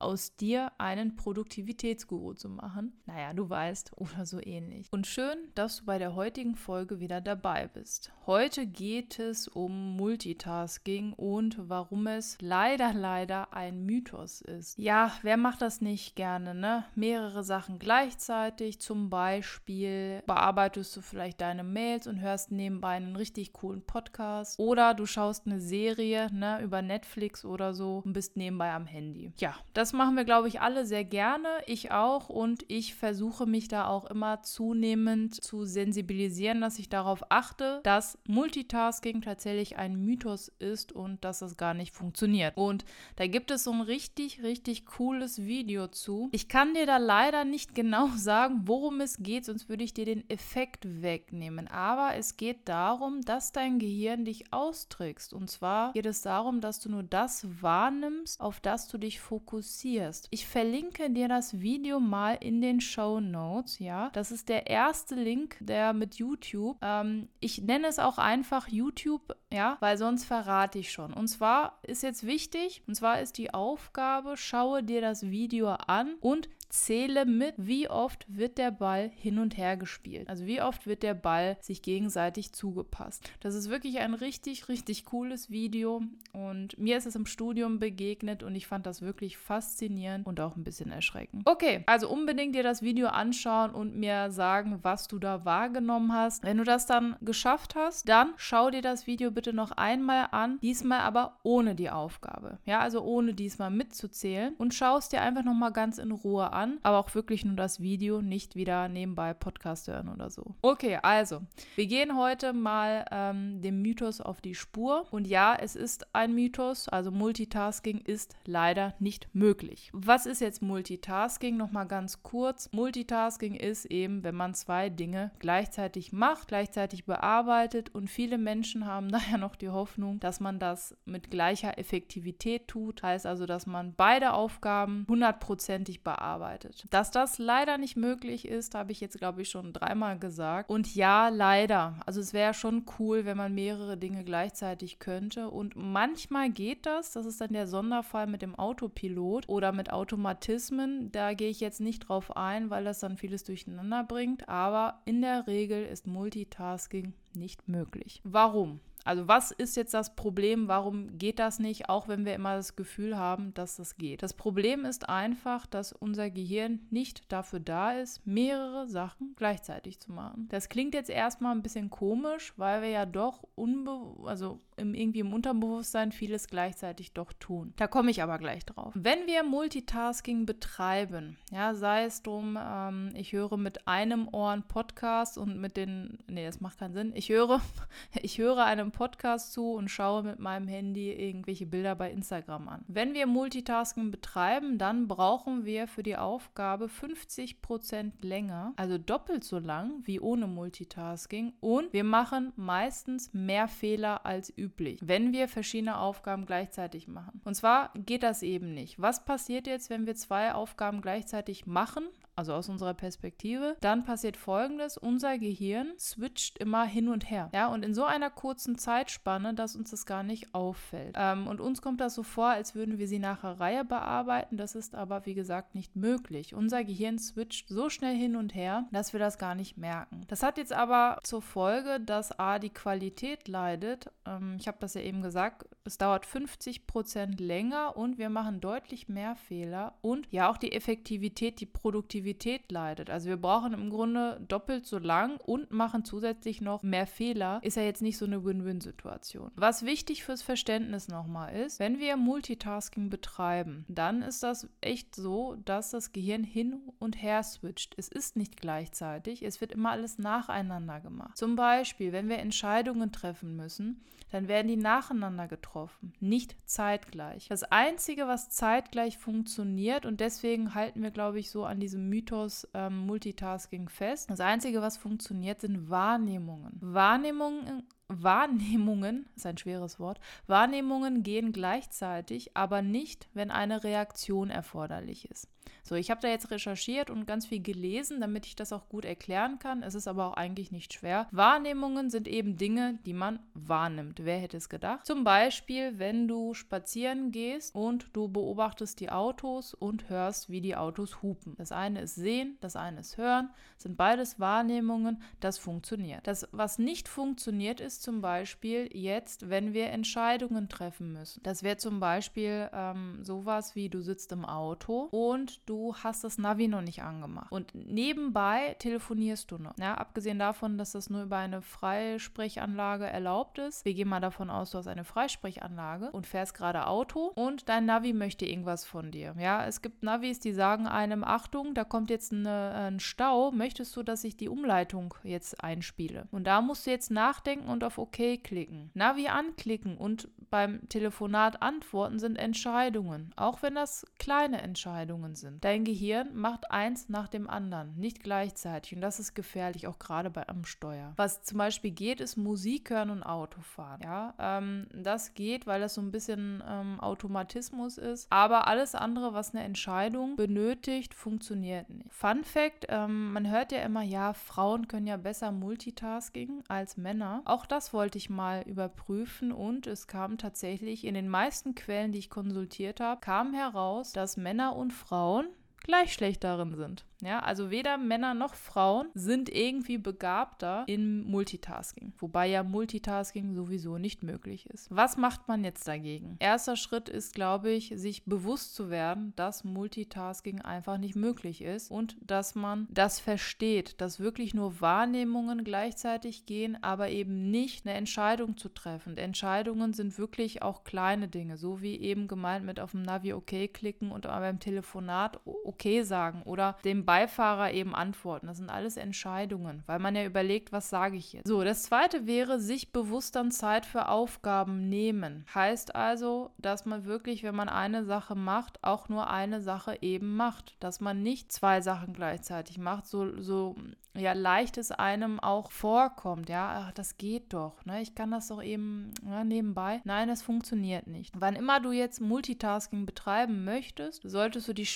aus dir einen Produktivitätsguru zu machen. Naja, du weißt, oder so ähnlich. Und schön, dass du bei der heutigen Folge wieder dabei bist. Heute geht es um Multitasking und warum es leider, leider ein Mythos ist. Ja, wer macht das nicht gerne, ne? Mehrere Sachen gleichzeitig. Zum Beispiel bearbeitest du vielleicht deine Mails und hörst nebenbei einen richtig coolen Podcast. Oder du schaust eine Serie, ne, über Netflix oder so und bist nebenbei am Handy. Ja, das das machen wir, glaube ich, alle sehr gerne. Ich auch. Und ich versuche mich da auch immer zunehmend zu sensibilisieren, dass ich darauf achte, dass Multitasking tatsächlich ein Mythos ist und dass es gar nicht funktioniert. Und da gibt es so ein richtig, richtig cooles Video zu. Ich kann dir da leider nicht genau sagen, worum es geht, sonst würde ich dir den Effekt wegnehmen. Aber es geht darum, dass dein Gehirn dich austrickst. Und zwar geht es darum, dass du nur das wahrnimmst, auf das du dich fokussierst interessierst. Ich verlinke dir das Video mal in den Show Notes, ja. Das ist der erste Link, der mit YouTube. Ähm, ich nenne es auch einfach YouTube, ja, weil sonst verrate ich schon. Und zwar ist jetzt wichtig, und zwar ist die Aufgabe, schaue dir das Video an und zähle mit, wie oft wird der Ball hin und her gespielt. Also wie oft wird der Ball sich gegenseitig zugepasst. Das ist wirklich ein richtig, richtig cooles Video und mir ist es im Studium begegnet und ich fand das wirklich faszinierend und auch ein bisschen erschreckend. Okay, also unbedingt dir das Video anschauen und mir sagen, was du da wahrgenommen hast. Wenn du das dann geschafft hast, dann schau dir das Video bitte noch einmal an, diesmal aber ohne die Aufgabe. Ja, also ohne diesmal mitzuzählen und schaust dir einfach nochmal ganz in Ruhe an an, aber auch wirklich nur das Video, nicht wieder nebenbei Podcast hören oder so. Okay, also, wir gehen heute mal ähm, dem Mythos auf die Spur. Und ja, es ist ein Mythos, also Multitasking ist leider nicht möglich. Was ist jetzt Multitasking? Nochmal ganz kurz. Multitasking ist eben, wenn man zwei Dinge gleichzeitig macht, gleichzeitig bearbeitet und viele Menschen haben daher noch die Hoffnung, dass man das mit gleicher Effektivität tut. Heißt also, dass man beide Aufgaben hundertprozentig bearbeitet arbeitet. Dass das leider nicht möglich ist, habe ich jetzt, glaube ich, schon dreimal gesagt. Und ja, leider. Also es wäre schon cool, wenn man mehrere Dinge gleichzeitig könnte. Und manchmal geht das. Das ist dann der Sonderfall mit dem Autopilot oder mit Automatismen. Da gehe ich jetzt nicht drauf ein, weil das dann vieles durcheinander bringt. Aber in der Regel ist Multitasking nicht möglich. Warum? Also was ist jetzt das Problem? Warum geht das nicht, auch wenn wir immer das Gefühl haben, dass das geht? Das Problem ist einfach, dass unser Gehirn nicht dafür da ist, mehrere Sachen gleichzeitig zu machen. Das klingt jetzt erstmal ein bisschen komisch, weil wir ja doch unbe also im, irgendwie im Unterbewusstsein vieles gleichzeitig doch tun. Da komme ich aber gleich drauf. Wenn wir Multitasking betreiben, ja, sei es drum, ähm, ich höre mit einem Ohr einen Podcast und mit den, nee, das macht keinen Sinn. Ich höre, ich höre einem Podcast zu und schaue mit meinem Handy irgendwelche Bilder bei Instagram an. Wenn wir Multitasking betreiben, dann brauchen wir für die Aufgabe 50 Prozent länger, also doppelt so lang wie ohne Multitasking und wir machen meistens mehr Fehler als üblich üblich, wenn wir verschiedene Aufgaben gleichzeitig machen. Und zwar geht das eben nicht. Was passiert jetzt, wenn wir zwei Aufgaben gleichzeitig machen? Also aus unserer Perspektive, dann passiert folgendes: Unser Gehirn switcht immer hin und her. Ja, und in so einer kurzen Zeitspanne, dass uns das gar nicht auffällt. Ähm, und uns kommt das so vor, als würden wir sie nach der Reihe bearbeiten. Das ist aber, wie gesagt, nicht möglich. Unser Gehirn switcht so schnell hin und her, dass wir das gar nicht merken. Das hat jetzt aber zur Folge, dass A, die Qualität leidet. Ähm, ich habe das ja eben gesagt, es dauert 50 Prozent länger und wir machen deutlich mehr Fehler. Und ja, auch die Effektivität, die Produktivität Effektivität leidet. Also wir brauchen im Grunde doppelt so lang und machen zusätzlich noch mehr Fehler. Ist ja jetzt nicht so eine Win-Win-Situation. Was wichtig fürs Verständnis nochmal ist, wenn wir Multitasking betreiben, dann ist das echt so, dass das Gehirn hin und her switcht. Es ist nicht gleichzeitig, es wird immer alles nacheinander gemacht. Zum Beispiel, wenn wir Entscheidungen treffen müssen, dann werden die nacheinander getroffen getroffen, nicht zeitgleich. Das Einzige, was zeitgleich funktioniert, und deswegen halten wir, glaube ich, so an diesem Mythos ähm, Multitasking fest, das Einzige, was funktioniert, sind Wahrnehmungen. Wahrnehmungen Wahrnehmungen, ist ein schweres Wort, Wahrnehmungen gehen gleichzeitig, aber nicht, wenn eine Reaktion erforderlich ist. So, ich habe da jetzt recherchiert und ganz viel gelesen, damit ich das auch gut erklären kann. Es ist aber auch eigentlich nicht schwer. Wahrnehmungen sind eben Dinge, die man wahrnimmt. Wer hätte es gedacht? Zum Beispiel, wenn du spazieren gehst und du beobachtest die Autos und hörst, wie die Autos hupen. Das eine ist sehen, das eine ist hören. Sind beides Wahrnehmungen. Das funktioniert. Das, was nicht funktioniert, ist zum Beispiel jetzt, wenn wir Entscheidungen treffen müssen. Das wäre zum Beispiel ähm, sowas wie du sitzt im Auto und du hast das Navi noch nicht angemacht. Und nebenbei telefonierst du noch. Ja, abgesehen davon, dass das nur über eine Freisprechanlage erlaubt ist. Wir gehen mal davon aus, du hast eine Freisprechanlage und fährst gerade Auto und dein Navi möchte irgendwas von dir. Ja, es gibt Navis, die sagen einem, Achtung, da kommt jetzt eine, ein Stau. Möchtest du, dass ich die Umleitung jetzt einspiele? Und da musst du jetzt nachdenken und auf OK klicken. Navi anklicken und beim Telefonat antworten sind Entscheidungen, auch wenn das kleine Entscheidungen sind. Dein Gehirn macht eins nach dem anderen, nicht gleichzeitig. Und das ist gefährlich, auch gerade bei am Steuer. Was zum Beispiel geht, ist Musik hören und Autofahren. Ja, ähm, das geht, weil das so ein bisschen ähm, Automatismus ist. Aber alles andere, was eine Entscheidung benötigt, funktioniert nicht. Fun Fact: ähm, Man hört ja immer, ja, Frauen können ja besser Multitasking als Männer. Auch das wollte ich mal überprüfen und es kam tatsächlich in den meisten Quellen, die ich konsultiert habe, kam heraus, dass Männer und Frauen gleich schlecht darin sind. Ja, also weder Männer noch Frauen sind irgendwie begabter in Multitasking, wobei ja Multitasking sowieso nicht möglich ist. Was macht man jetzt dagegen? Erster Schritt ist, glaube ich, sich bewusst zu werden, dass Multitasking einfach nicht möglich ist und dass man das versteht, dass wirklich nur Wahrnehmungen gleichzeitig gehen, aber eben nicht eine Entscheidung zu treffen. Entscheidungen sind wirklich auch kleine Dinge, so wie eben gemeint mit auf dem Navi OK klicken und beim Telefonat OK sagen oder dem Beifahrer eben antworten. Das sind alles Entscheidungen, weil man ja überlegt, was sage ich jetzt. So, das zweite wäre, sich bewusst dann Zeit für Aufgaben nehmen. Heißt also, dass man wirklich, wenn man eine Sache macht, auch nur eine Sache eben macht. Dass man nicht zwei Sachen gleichzeitig macht, so, so ja, leicht es einem auch vorkommt. Ja, ach, das geht doch. Ne? Ich kann das doch eben ja, nebenbei. Nein, das funktioniert nicht. Wann immer du jetzt Multitasking betreiben möchtest, solltest du die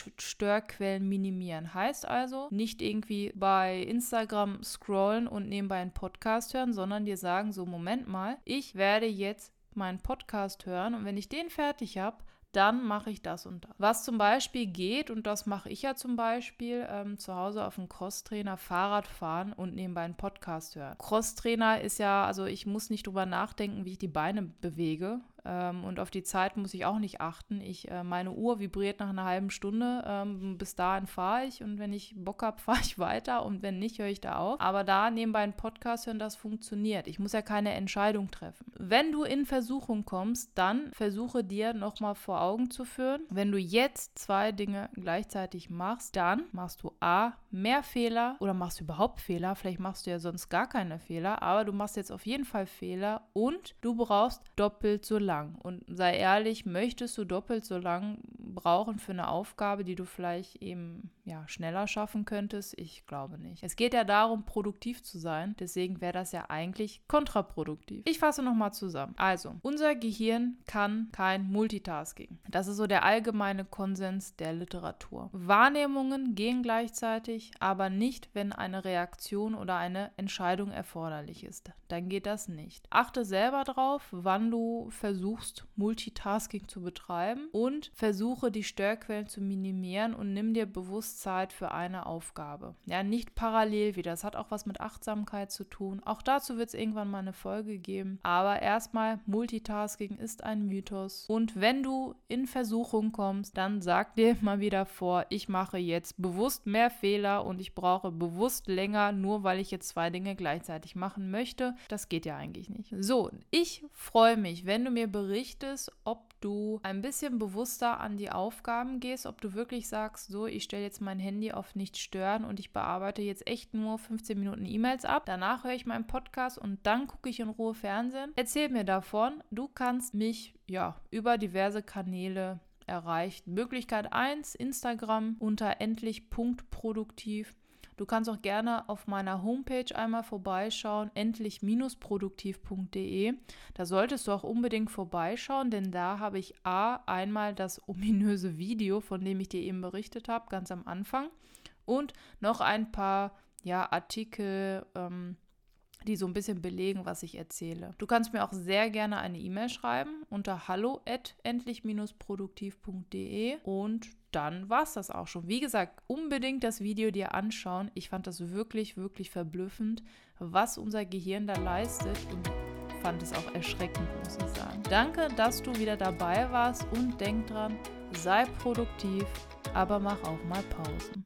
Störquellen minimieren. Heißt also, nicht irgendwie bei Instagram scrollen und nebenbei einen Podcast hören, sondern dir sagen, so Moment mal, ich werde jetzt meinen Podcast hören und wenn ich den fertig habe, dann mache ich das und das. Was zum Beispiel geht, und das mache ich ja zum Beispiel ähm, zu Hause auf dem Crosstrainer Fahrrad fahren und nebenbei einen Podcast hören. Crosstrainer ist ja, also ich muss nicht drüber nachdenken, wie ich die Beine bewege. Ähm, und auf die Zeit muss ich auch nicht achten. Ich, äh, meine Uhr vibriert nach einer halben Stunde. Ähm, bis dahin fahre ich und wenn ich Bock habe, fahre ich weiter und wenn nicht, höre ich da auf. Aber da nebenbei einen Podcast hören, das funktioniert. Ich muss ja keine Entscheidung treffen. Wenn du in Versuchung kommst, dann versuche dir nochmal vor Augen zu führen, wenn du jetzt zwei Dinge gleichzeitig machst, dann machst du A, mehr Fehler oder machst du überhaupt Fehler. Vielleicht machst du ja sonst gar keine Fehler, aber du machst jetzt auf jeden Fall Fehler und du brauchst doppelt so lange lang. Und sei ehrlich, möchtest du doppelt so lang brauchen für eine Aufgabe, die du vielleicht eben ja, schneller schaffen könntest? Ich glaube nicht. Es geht ja darum, produktiv zu sein. Deswegen wäre das ja eigentlich kontraproduktiv. Ich fasse nochmal zusammen. Also, unser Gehirn kann kein Multitasking. Das ist so der allgemeine Konsens der Literatur. Wahrnehmungen gehen gleichzeitig, aber nicht, wenn eine Reaktion oder eine Entscheidung erforderlich ist. Dann geht das nicht. Achte selber drauf, wann du versuchst, Multitasking zu betreiben und versuche die Störquellen zu minimieren und nimm dir bewusst Zeit für eine Aufgabe. Ja, nicht parallel wieder. Das hat auch was mit Achtsamkeit zu tun. Auch dazu wird es irgendwann mal eine Folge geben. Aber erstmal, Multitasking ist ein Mythos. Und wenn du in Versuchung kommst, dann sag dir mal wieder vor, ich mache jetzt bewusst mehr Fehler und ich brauche bewusst länger, nur weil ich jetzt zwei Dinge gleichzeitig machen möchte. Das geht ja eigentlich nicht. So, ich freue mich, wenn du mir berichtest, ob du ein bisschen bewusster an die Aufgaben gehst, ob du wirklich sagst, so, ich stelle jetzt mein Handy auf nicht stören und ich bearbeite jetzt echt nur 15 Minuten E-Mails ab. Danach höre ich meinen Podcast und dann gucke ich in Ruhe Fernsehen. Erzähl mir davon. Du kannst mich ja über diverse Kanäle erreichen. Möglichkeit 1, Instagram unter endlich.produktiv. Du kannst auch gerne auf meiner Homepage einmal vorbeischauen, endlich-produktiv.de. Da solltest du auch unbedingt vorbeischauen, denn da habe ich A, einmal das ominöse Video, von dem ich dir eben berichtet habe, ganz am Anfang, und noch ein paar ja, Artikel, ähm, die so ein bisschen belegen, was ich erzähle. Du kannst mir auch sehr gerne eine E-Mail schreiben unter hallo endlich-produktiv.de und dann war es das auch schon. Wie gesagt, unbedingt das Video dir anschauen. Ich fand das wirklich, wirklich verblüffend, was unser Gehirn da leistet und fand es auch erschreckend, muss ich sagen. Danke, dass du wieder dabei warst und denk dran, sei produktiv, aber mach auch mal Pausen.